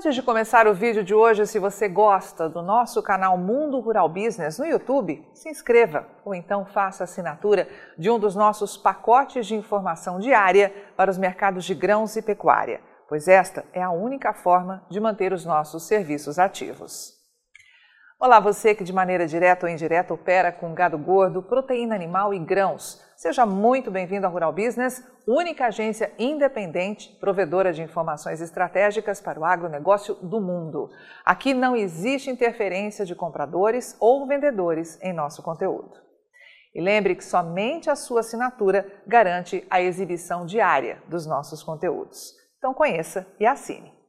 Antes de começar o vídeo de hoje, se você gosta do nosso canal Mundo Rural Business no YouTube, se inscreva ou então faça assinatura de um dos nossos pacotes de informação diária para os mercados de grãos e pecuária, pois esta é a única forma de manter os nossos serviços ativos. Olá, você que de maneira direta ou indireta opera com gado gordo, proteína animal e grãos. Seja muito bem-vindo ao Rural Business, única agência independente, provedora de informações estratégicas para o agronegócio do mundo. Aqui não existe interferência de compradores ou vendedores em nosso conteúdo. E lembre que somente a sua assinatura garante a exibição diária dos nossos conteúdos. Então conheça e assine.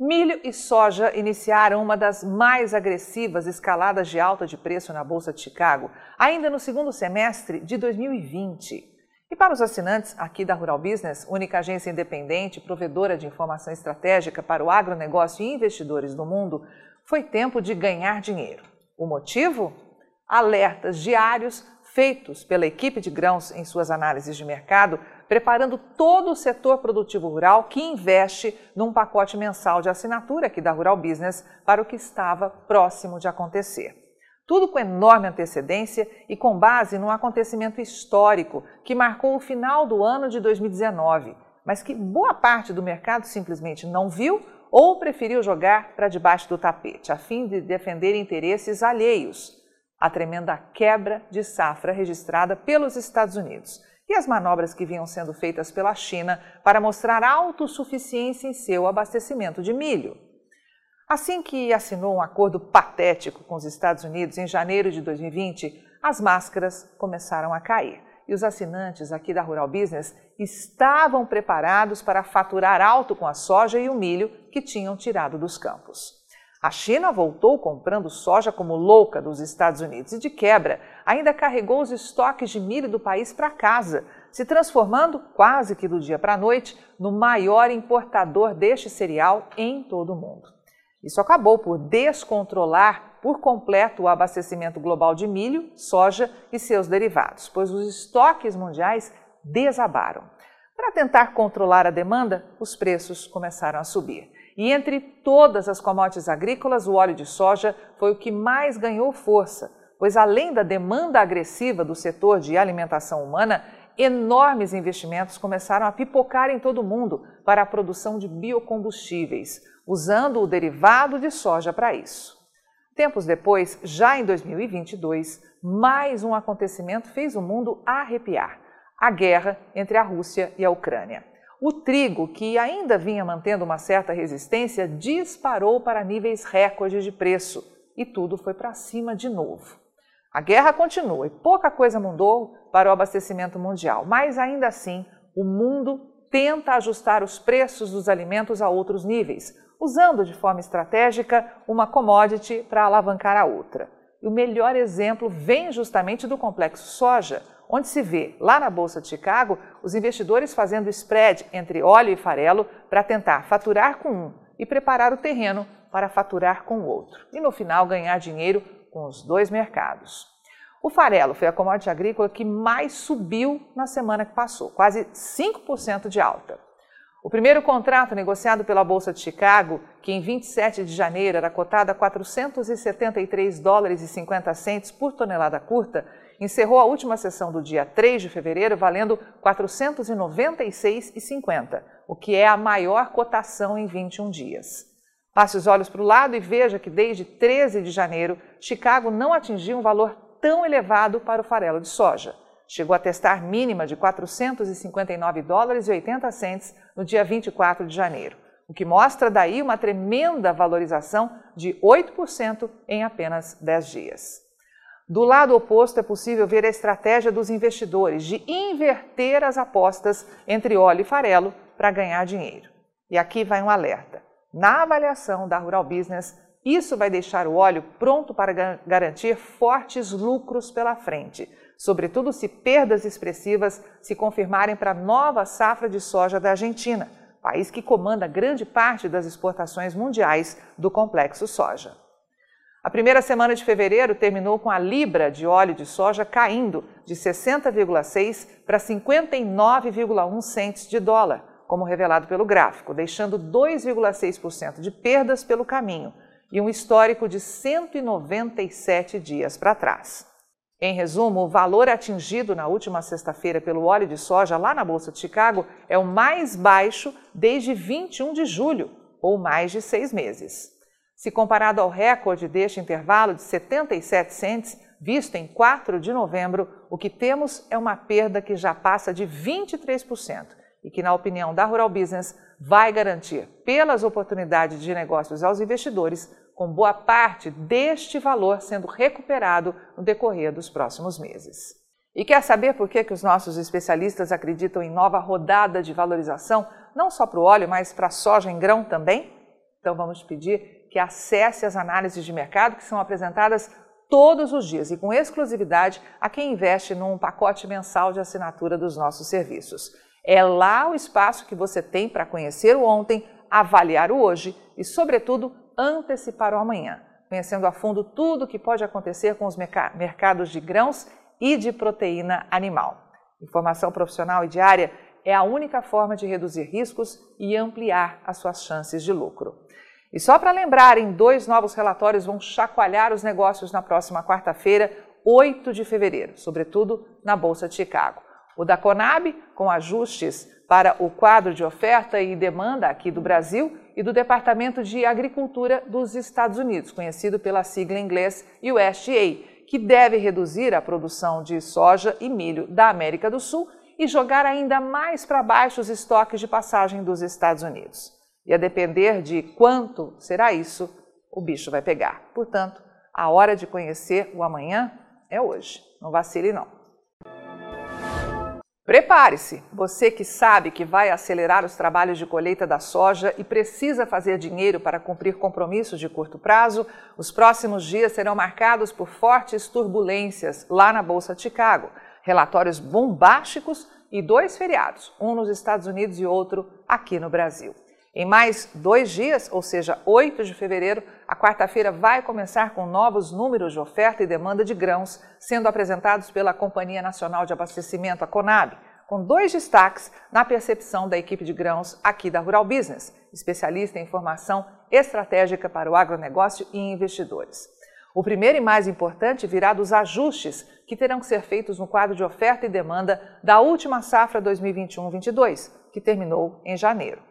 Milho e soja iniciaram uma das mais agressivas escaladas de alta de preço na Bolsa de Chicago, ainda no segundo semestre de 2020. E para os assinantes aqui da Rural Business, única agência independente provedora de informação estratégica para o agronegócio e investidores do mundo, foi tempo de ganhar dinheiro. O motivo? Alertas diários feitos pela equipe de grãos em suas análises de mercado preparando todo o setor produtivo rural que investe num pacote mensal de assinatura aqui da Rural Business para o que estava próximo de acontecer. Tudo com enorme antecedência e com base num acontecimento histórico que marcou o final do ano de 2019, mas que boa parte do mercado simplesmente não viu ou preferiu jogar para debaixo do tapete, a fim de defender interesses alheios. A tremenda quebra de safra registrada pelos Estados Unidos e as manobras que vinham sendo feitas pela China para mostrar autossuficiência em seu abastecimento de milho. Assim que assinou um acordo patético com os Estados Unidos em janeiro de 2020, as máscaras começaram a cair e os assinantes aqui da Rural Business estavam preparados para faturar alto com a soja e o milho que tinham tirado dos campos. A China voltou comprando soja como louca dos Estados Unidos e, de quebra, ainda carregou os estoques de milho do país para casa, se transformando, quase que do dia para a noite, no maior importador deste cereal em todo o mundo. Isso acabou por descontrolar por completo o abastecimento global de milho, soja e seus derivados, pois os estoques mundiais desabaram. Para tentar controlar a demanda, os preços começaram a subir. E entre todas as commodities agrícolas, o óleo de soja foi o que mais ganhou força, pois além da demanda agressiva do setor de alimentação humana, enormes investimentos começaram a pipocar em todo o mundo para a produção de biocombustíveis, usando o derivado de soja para isso. Tempos depois, já em 2022, mais um acontecimento fez o mundo arrepiar: a guerra entre a Rússia e a Ucrânia. O trigo, que ainda vinha mantendo uma certa resistência, disparou para níveis recordes de preço e tudo foi para cima de novo. A guerra continua e pouca coisa mudou para o abastecimento mundial, mas ainda assim o mundo tenta ajustar os preços dos alimentos a outros níveis, usando de forma estratégica uma commodity para alavancar a outra. E o melhor exemplo vem justamente do complexo soja onde se vê, lá na Bolsa de Chicago, os investidores fazendo spread entre óleo e farelo para tentar faturar com um e preparar o terreno para faturar com o outro. E no final ganhar dinheiro com os dois mercados. O farelo foi a commodity agrícola que mais subiu na semana que passou, quase 5% de alta. O primeiro contrato negociado pela Bolsa de Chicago, que em 27 de janeiro era cotado a 473 dólares e 50 centes por tonelada curta, encerrou a última sessão do dia 3 de fevereiro valendo R$ 496,50, o que é a maior cotação em 21 dias. Passe os olhos para o lado e veja que desde 13 de janeiro, Chicago não atingiu um valor tão elevado para o farelo de soja. Chegou a testar mínima de 459 dólares e 80 centes no dia 24 de janeiro, o que mostra daí uma tremenda valorização de 8% em apenas 10 dias. Do lado oposto, é possível ver a estratégia dos investidores de inverter as apostas entre óleo e farelo para ganhar dinheiro. E aqui vai um alerta. Na avaliação da Rural Business, isso vai deixar o óleo pronto para garantir fortes lucros pela frente, sobretudo se perdas expressivas se confirmarem para a nova safra de soja da Argentina, país que comanda grande parte das exportações mundiais do complexo soja. A primeira semana de fevereiro terminou com a libra de óleo de soja caindo de 60,6 para 59,1 centes de dólar, como revelado pelo gráfico, deixando 2,6% de perdas pelo caminho e um histórico de 197 dias para trás. Em resumo, o valor atingido na última sexta-feira pelo óleo de soja lá na Bolsa de Chicago é o mais baixo desde 21 de julho, ou mais de seis meses. Se comparado ao recorde deste intervalo de 77 cents, visto em 4 de novembro, o que temos é uma perda que já passa de 23% e que, na opinião da Rural Business, vai garantir, pelas oportunidades de negócios aos investidores, com boa parte deste valor sendo recuperado no decorrer dos próximos meses. E quer saber por que, que os nossos especialistas acreditam em nova rodada de valorização, não só para o óleo, mas para a soja em grão também? Então vamos pedir que acesse as análises de mercado que são apresentadas todos os dias e com exclusividade a quem investe num pacote mensal de assinatura dos nossos serviços. É lá o espaço que você tem para conhecer o ontem, avaliar o hoje e, sobretudo, antecipar o amanhã, conhecendo a fundo tudo o que pode acontecer com os mercados de grãos e de proteína animal. Informação profissional e diária é a única forma de reduzir riscos e ampliar as suas chances de lucro. E só para lembrarem, dois novos relatórios vão chacoalhar os negócios na próxima quarta-feira, 8 de fevereiro, sobretudo na Bolsa de Chicago. O da Conab, com ajustes para o quadro de oferta e demanda aqui do Brasil, e do Departamento de Agricultura dos Estados Unidos, conhecido pela sigla em inglês USDA, que deve reduzir a produção de soja e milho da América do Sul e jogar ainda mais para baixo os estoques de passagem dos Estados Unidos. E a depender de quanto será isso, o bicho vai pegar. Portanto, a hora de conhecer o amanhã é hoje. Não vacile não. Prepare-se! Você que sabe que vai acelerar os trabalhos de colheita da soja e precisa fazer dinheiro para cumprir compromissos de curto prazo, os próximos dias serão marcados por fortes turbulências lá na Bolsa de Chicago, relatórios bombásticos e dois feriados, um nos Estados Unidos e outro aqui no Brasil. Em mais dois dias, ou seja, 8 de fevereiro, a quarta-feira vai começar com novos números de oferta e demanda de grãos sendo apresentados pela Companhia Nacional de Abastecimento, a Conab, com dois destaques na percepção da equipe de grãos aqui da Rural Business, especialista em informação estratégica para o agronegócio e investidores. O primeiro e mais importante virá dos ajustes que terão que ser feitos no quadro de oferta e demanda da última safra 2021-22, que terminou em janeiro.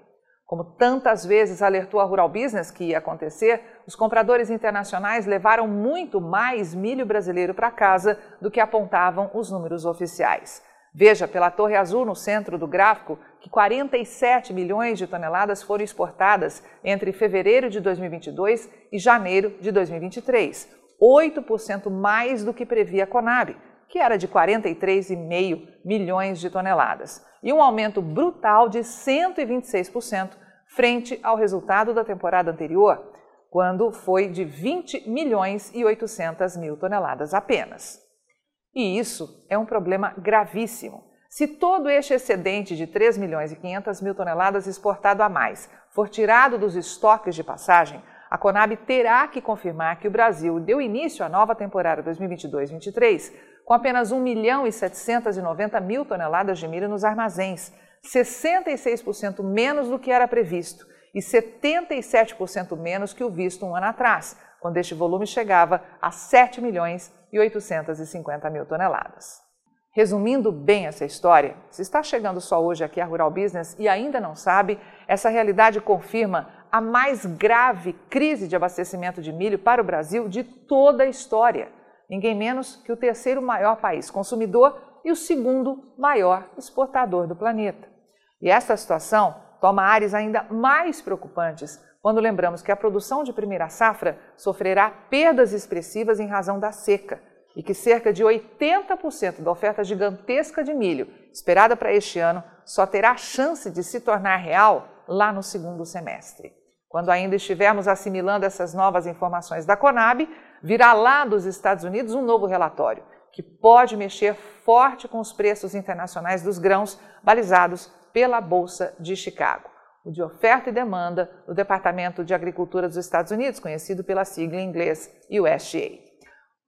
Como tantas vezes alertou a Rural Business que ia acontecer, os compradores internacionais levaram muito mais milho brasileiro para casa do que apontavam os números oficiais. Veja pela Torre Azul no centro do gráfico que 47 milhões de toneladas foram exportadas entre fevereiro de 2022 e janeiro de 2023, 8% mais do que previa a Conab, que era de 43,5 milhões de toneladas e um aumento brutal de 126% frente ao resultado da temporada anterior, quando foi de 20 milhões e 800 mil toneladas apenas. E isso é um problema gravíssimo. Se todo este excedente de 3 milhões e 500 mil toneladas exportado a mais for tirado dos estoques de passagem, a Conab terá que confirmar que o Brasil deu início à nova temporada 2022-23 com apenas 1 milhão e 790 mil toneladas de milho nos armazéns, 66% menos do que era previsto e 77% menos que o visto um ano atrás, quando este volume chegava a 7 milhões e 850 mil toneladas. Resumindo bem essa história, se está chegando só hoje aqui a Rural Business e ainda não sabe, essa realidade confirma a mais grave crise de abastecimento de milho para o Brasil de toda a história ninguém menos que o terceiro maior país consumidor e o segundo maior exportador do planeta. E esta situação toma áreas ainda mais preocupantes quando lembramos que a produção de primeira safra sofrerá perdas expressivas em razão da seca e que cerca de 80% da oferta gigantesca de milho esperada para este ano só terá chance de se tornar real lá no segundo semestre. Quando ainda estivermos assimilando essas novas informações da Conab, virá lá dos Estados Unidos um novo relatório que pode mexer forte com os preços internacionais dos grãos balizados pela Bolsa de Chicago, o de oferta e demanda do Departamento de Agricultura dos Estados Unidos, conhecido pela sigla em inglês USDA.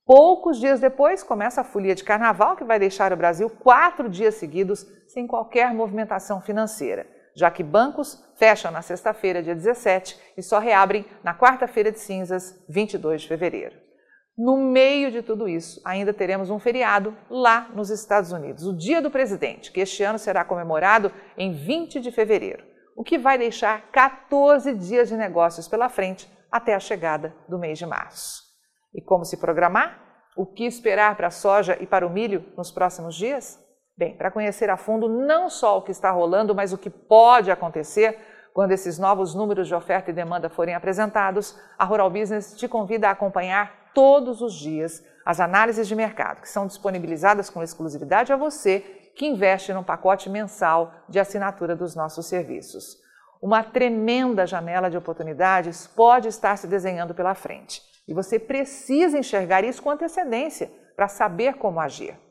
Poucos dias depois começa a folia de carnaval que vai deixar o Brasil quatro dias seguidos sem qualquer movimentação financeira. Já que bancos fecham na sexta-feira, dia 17, e só reabrem na quarta-feira de cinzas, 22 de fevereiro. No meio de tudo isso, ainda teremos um feriado lá nos Estados Unidos, o Dia do Presidente, que este ano será comemorado em 20 de fevereiro, o que vai deixar 14 dias de negócios pela frente até a chegada do mês de março. E como se programar? O que esperar para a soja e para o milho nos próximos dias? Bem, para conhecer a fundo não só o que está rolando, mas o que pode acontecer quando esses novos números de oferta e demanda forem apresentados, a Rural Business te convida a acompanhar todos os dias as análises de mercado que são disponibilizadas com exclusividade a você que investe num pacote mensal de assinatura dos nossos serviços. Uma tremenda janela de oportunidades pode estar se desenhando pela frente e você precisa enxergar isso com antecedência para saber como agir.